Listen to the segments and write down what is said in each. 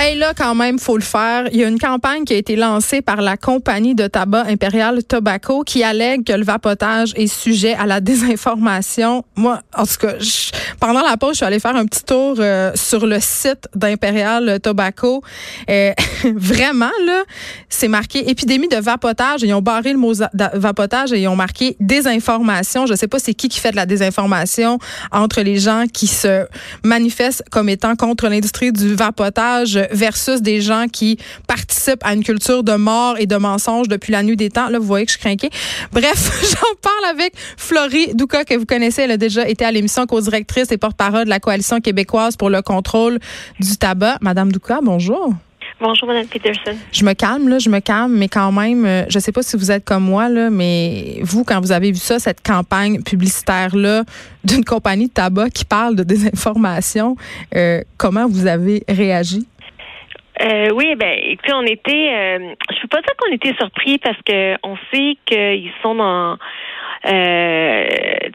Hey, là, quand même, faut le faire. Il y a une campagne qui a été lancée par la compagnie de tabac Imperial Tobacco qui allègue que le vapotage est sujet à la désinformation. Moi, en tout cas, je- pendant la pause, je suis allée faire un petit tour euh, sur le site d'Imperial Tobacco. Euh, vraiment, là, c'est marqué épidémie de vapotage. Ils ont barré le mot vapotage et ils ont marqué désinformation. Je sais pas c'est qui qui fait de la désinformation entre les gens qui se manifestent comme étant contre l'industrie du vapotage versus des gens qui participent à une culture de mort et de mensonges depuis la nuit des temps. Là, vous voyez que je craquée. Bref, j'en parle avec Florie Douca, que vous connaissez. Elle a déjà été à l'émission co-directrice et porte-parole de la Coalition québécoise pour le contrôle du tabac. Madame Douca, bonjour. Bonjour, Madame Peterson. Je me calme, là, je me calme, mais quand même, euh, je sais pas si vous êtes comme moi, là, mais vous, quand vous avez vu ça, cette campagne publicitaire-là d'une compagnie de tabac qui parle de désinformation, euh, comment vous avez réagi? Euh, oui, ben, écoutez, on était, euh, je peux pas dire qu'on était surpris parce que on sait qu'ils sont dans, euh,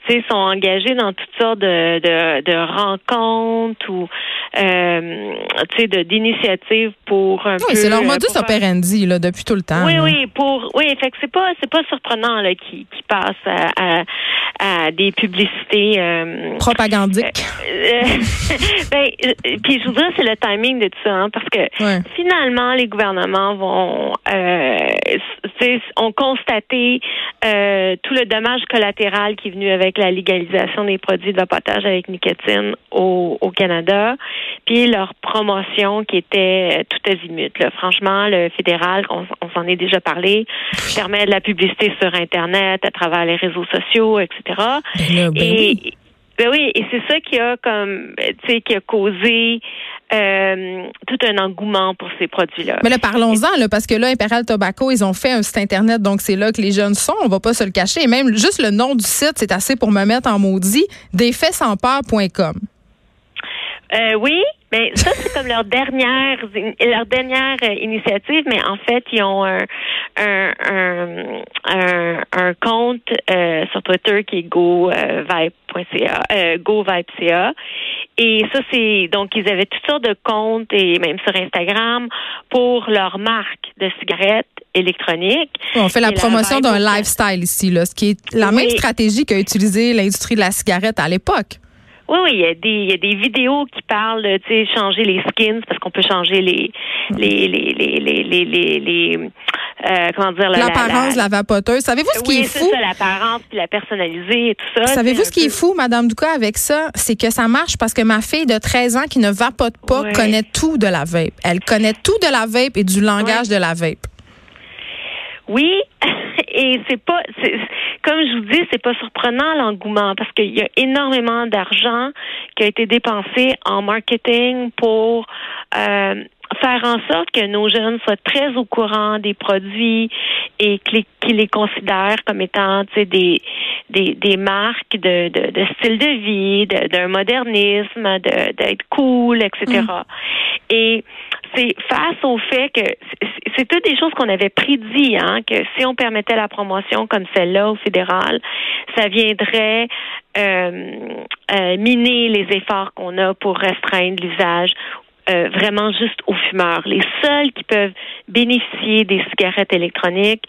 tu sais, sont engagés dans toutes sortes de, de, de rencontres ou, euh, tu sais, d'initiatives pour un peu. Oui, c'est leur euh, modus operandi, là, depuis tout le temps. Oui, là. oui, pour oui, fait que c'est pas c'est pas surprenant là qui qui passe à, à, à des publicités. Euh, Propagandique. euh, ben, euh, puis je vous dirais c'est le timing de tout ça, hein, parce que Ouais. finalement les gouvernements vont euh, ont constaté tout le dommage collatéral qui est venu avec la légalisation des produits de vapotage avec nicotine au, au Canada, puis leur promotion qui était tout azimut. Là. Franchement, le fédéral, on, on s'en est déjà parlé, permet de la publicité sur Internet, à travers les réseaux sociaux, etc. Ben ben et ben oui, et c'est ça qui a comme tu sais qui a causé euh, tout un engouement pour ces produits-là. Mais là, parlons-en, là, parce que là, Imperial Tobacco, ils ont fait un site Internet, donc c'est là que les jeunes sont, on va pas se le cacher. Et même juste le nom du site, c'est assez pour me mettre en maudit, défaitsansPeur.com. Euh, oui, mais ça c'est comme leur dernière leur dernière euh, initiative, mais en fait ils ont un un un, un, un compte euh, sur Twitter qui est govibe.ca euh, govibe.ca et ça c'est donc ils avaient toutes sortes de comptes et même sur Instagram pour leur marque de cigarettes électroniques. On fait la Et promotion d'un lifestyle ici, là, ce qui est la Oui. même stratégie qu'a utilisé l'industrie de la cigarette à l'époque. Oui, il y a des, il y a des vidéos qui parlent, tu sais, changer les skins parce qu'on peut changer les, les, les, les, les, euh, comment dire, l'apparence, la, la, la, vapoteuse. Savez-vous ce qui est, est fou? l'apparence, puis la personnaliser et tout ça. Savez-vous ce qui est fou, Madame Duca, avec ça? C'est que ça marche parce que ma fille de 13 ans qui ne vapote pas connaît tout de la vape. Elle connaît tout de la vape et du langage de la vape. Oui, et c'est pas, c'est- comme je vous dis, c'est pas surprenant l'engouement parce qu'il y a énormément d'argent qui a été dépensé en marketing pour euh, faire en sorte que nos jeunes soient très au courant des produits et qu'ils les considèrent comme étant des, des, des marques de, de, de style de vie, de- d'un modernisme, de- d'être cool, etc. Et c'est face au fait que c'est- toutes des choses qu'on avait prédit, hein, que si on permettait la promotion comme celle-là au fédéral, ça viendrait euh, euh, miner les efforts qu'on a pour restreindre l'usage euh, vraiment juste aux fumeurs. Les seuls qui peuvent bénéficier des cigarettes électroniques,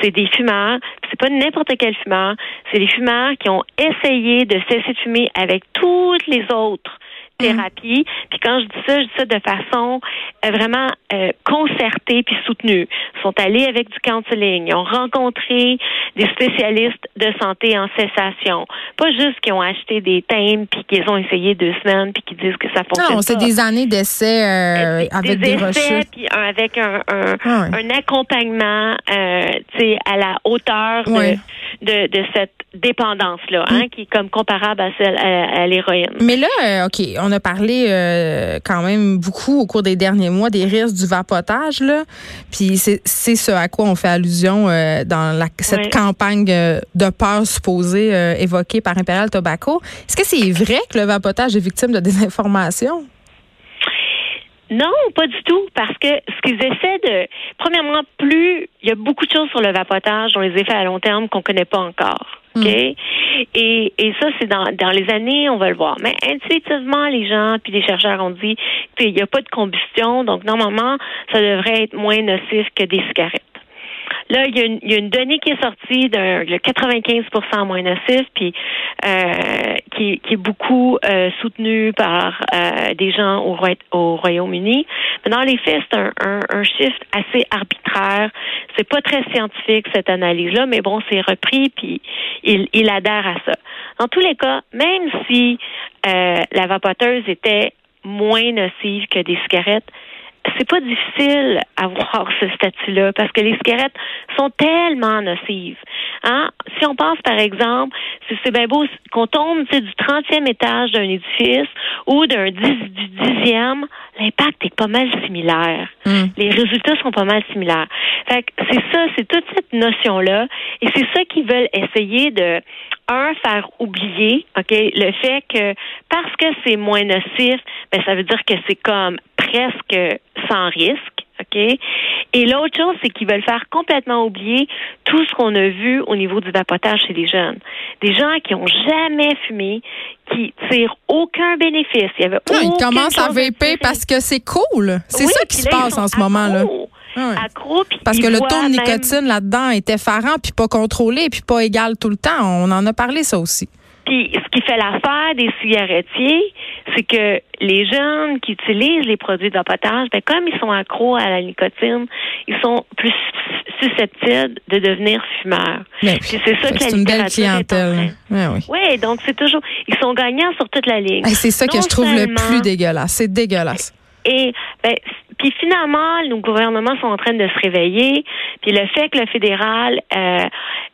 c'est des fumeurs. C'est pas n'importe quel fumeur. C'est des fumeurs qui ont essayé de cesser de fumer avec toutes les autres thérapie. Puis quand je dis ça, je dis ça de façon euh, vraiment euh, concertée puis soutenue. Ils sont allés avec du counseling. Ils ont rencontré des spécialistes de santé en cessation. Pas juste qu'ils ont acheté des thèmes puis qu'ils ont essayé deux semaines puis qu'ils disent que ça fonctionne Non, c'est des années d'essais euh, avec des, essais, recherches. puis un- avec un, un, Ah un accompagnement euh, tu sais, à la hauteur de, de cette dépendance-là, hein, qui est comme comparable à celle à, à l'héroïne. Mais là, euh, OK, on a parlé euh, quand même beaucoup au cours des derniers mois des risques du vapotage, là. Puis c'est ce à quoi on fait allusion euh, dans la, cette campagne euh, de peur supposée euh, évoquée par Imperial Tobacco. Est-ce que c'est vrai que le vapotage est victime de désinformation? Non, pas du tout, parce que ce qu'ils essaient de, premièrement, plus il y a beaucoup de choses sur le vapotage dont les effets à long terme qu'on connaît pas encore. OK? Et, et ça, c'est dans, dans les années, on va le voir. Mais intuitivement, les gens puis les chercheurs ont dit qu'il n'y a pas de combustion, donc normalement, ça devrait être moins nocif que des cigarettes. Là, il y, a une, y a une donnée qui est sortie le 95% moins nocif, puis euh, qui, qui est beaucoup euh, soutenue par euh, des gens au, Royaume-Uni. Mais dans les faits, c'est un, un, un chiffre assez arbitraire. C'est pas très scientifique cette analyse-là, mais bon, c'est repris, puis il, il adhère à ça. Dans tous les cas, même si euh, la vapoteuse était moins nocive que des cigarettes, c'est pas difficile à voir ce statut-là parce que les cigarettes sont tellement nocives. Hein? Si on pense, par exemple, si c'est bien beau qu'on tombe tu sais, du 30e étage d'un édifice ou d'un 10, du 10e, l'impact est pas mal similaire. Mm. Les résultats sont pas mal similaires. Fait que c'est ça, c'est toute cette notion-là et c'est ça qu'ils veulent essayer de un, faire oublier, OK, le fait que parce que c'est moins nocif, ben ça veut dire que c'est comme presque sans risque. OK? Et l'autre chose, c'est qu'ils veulent faire complètement oublier tout ce qu'on a vu au niveau du vapotage chez les jeunes. Des gens qui ont jamais fumé, qui tirent aucun bénéfice. Il y avait Non, ils commencent à vaper parce que c'est cool. C'est Oui, ça qui se là, passe en ce moment-là. Puis Parce que le taux de même- nicotine là-dedans est effarant, puis pas contrôlé, puis pas égal tout le temps. On en a parlé, ça aussi. Puis ce qui fait l'affaire des cigarettiers, c'est que les jeunes qui utilisent les produits de vapotage, ben comme ils sont accros à la nicotine, ils sont plus susceptibles de devenir fumeurs. Mais Puis c'est ça que la une belle clientèle. train- Ouais, oui. Donc c'est toujours ils sont gagnants sur toute la ligne. C'est ça que Non je trouve le plus dégueulasse. C'est dégueulasse. Et ben, puis finalement, nos gouvernements sont en train de se réveiller. Puis le fait que le fédéral, euh,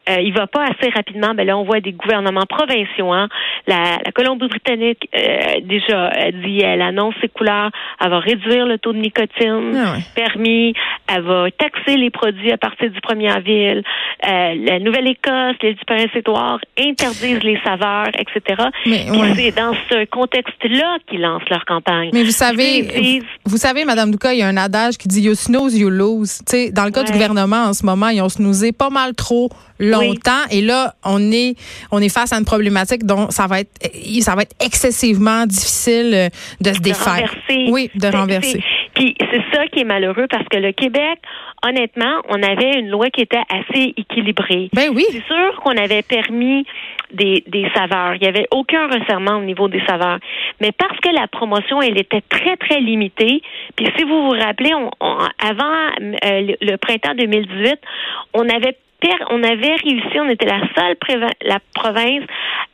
euh, il va pas assez rapidement, ben là on voit des gouvernements provinciaux. Hein. La, la Colombie-Britannique euh, déjà dit, elle annonce ses couleurs, elle va réduire le taux de nicotine Ah ouais. permis, elle va taxer les produits à partir du 1er avril. Euh, la Nouvelle-Écosse, les du Prince-Édouard interdisent les saveurs, etc. Mais, ouais. c'est dans ce contexte-là qu'ils lancent leur campagne. Mais vous savez, disent- vous savez, Madame Douka, il y a un adage qui dit you snooze, you lose. Dans le cas du gouvernement en ce moment, ils ont snoozé pas mal trop longtemps. Et là, on est, on est face à une problématique dont ça va être, ça va être excessivement difficile euh, de se de défaire. renverser. Oui, de renverser. Puis c'est ça qui est malheureux parce que le Québec, honnêtement, on avait une loi qui était assez équilibrée. Ben oui. C'est sûr qu'on avait permis des, des saveurs. Il n'y avait aucun resserrement au niveau des saveurs. Mais parce que la promotion, elle était très, très limitée, puis si vous vous rappelez, on, on- avant euh, le, le printemps 2018, on avait on avait réussi, on était la seule la province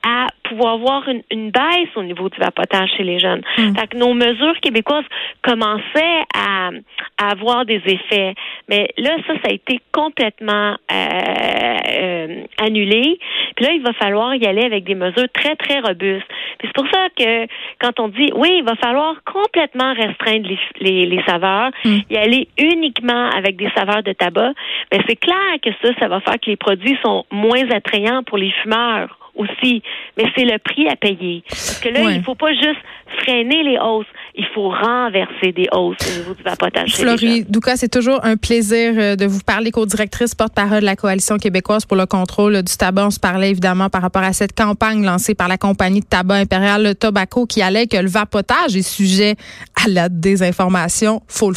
à pouvoir voir une, une baisse au niveau du vapotage chez les jeunes. Fait que nos mesures québécoises commençaient à, à avoir des effets. Mais là, ça, ça a été complètement euh, euh, annulé. Puis là, il va falloir y aller avec des mesures très, très robustes. Puis c'est pour ça que quand on dit, oui, il va falloir complètement restreindre les, les, les saveurs, y aller uniquement avec des saveurs de tabac, ben c'est clair que ça, ça va faire que les produits sont moins attrayants pour les fumeurs aussi, mais c'est le prix à payer. Parce que là, Ouais. il faut pas juste freiner les hausses, il faut renverser des hausses au niveau du vapotage. Florie Douka, c'est toujours un plaisir euh, de vous parler, co-directrice porte-parole de la Coalition québécoise pour le contrôle du tabac. On se parlait évidemment par rapport à cette campagne lancée par la compagnie de tabac impérial, le Tobacco, qui allait que le vapotage est sujet à la désinformation. Faut le faire.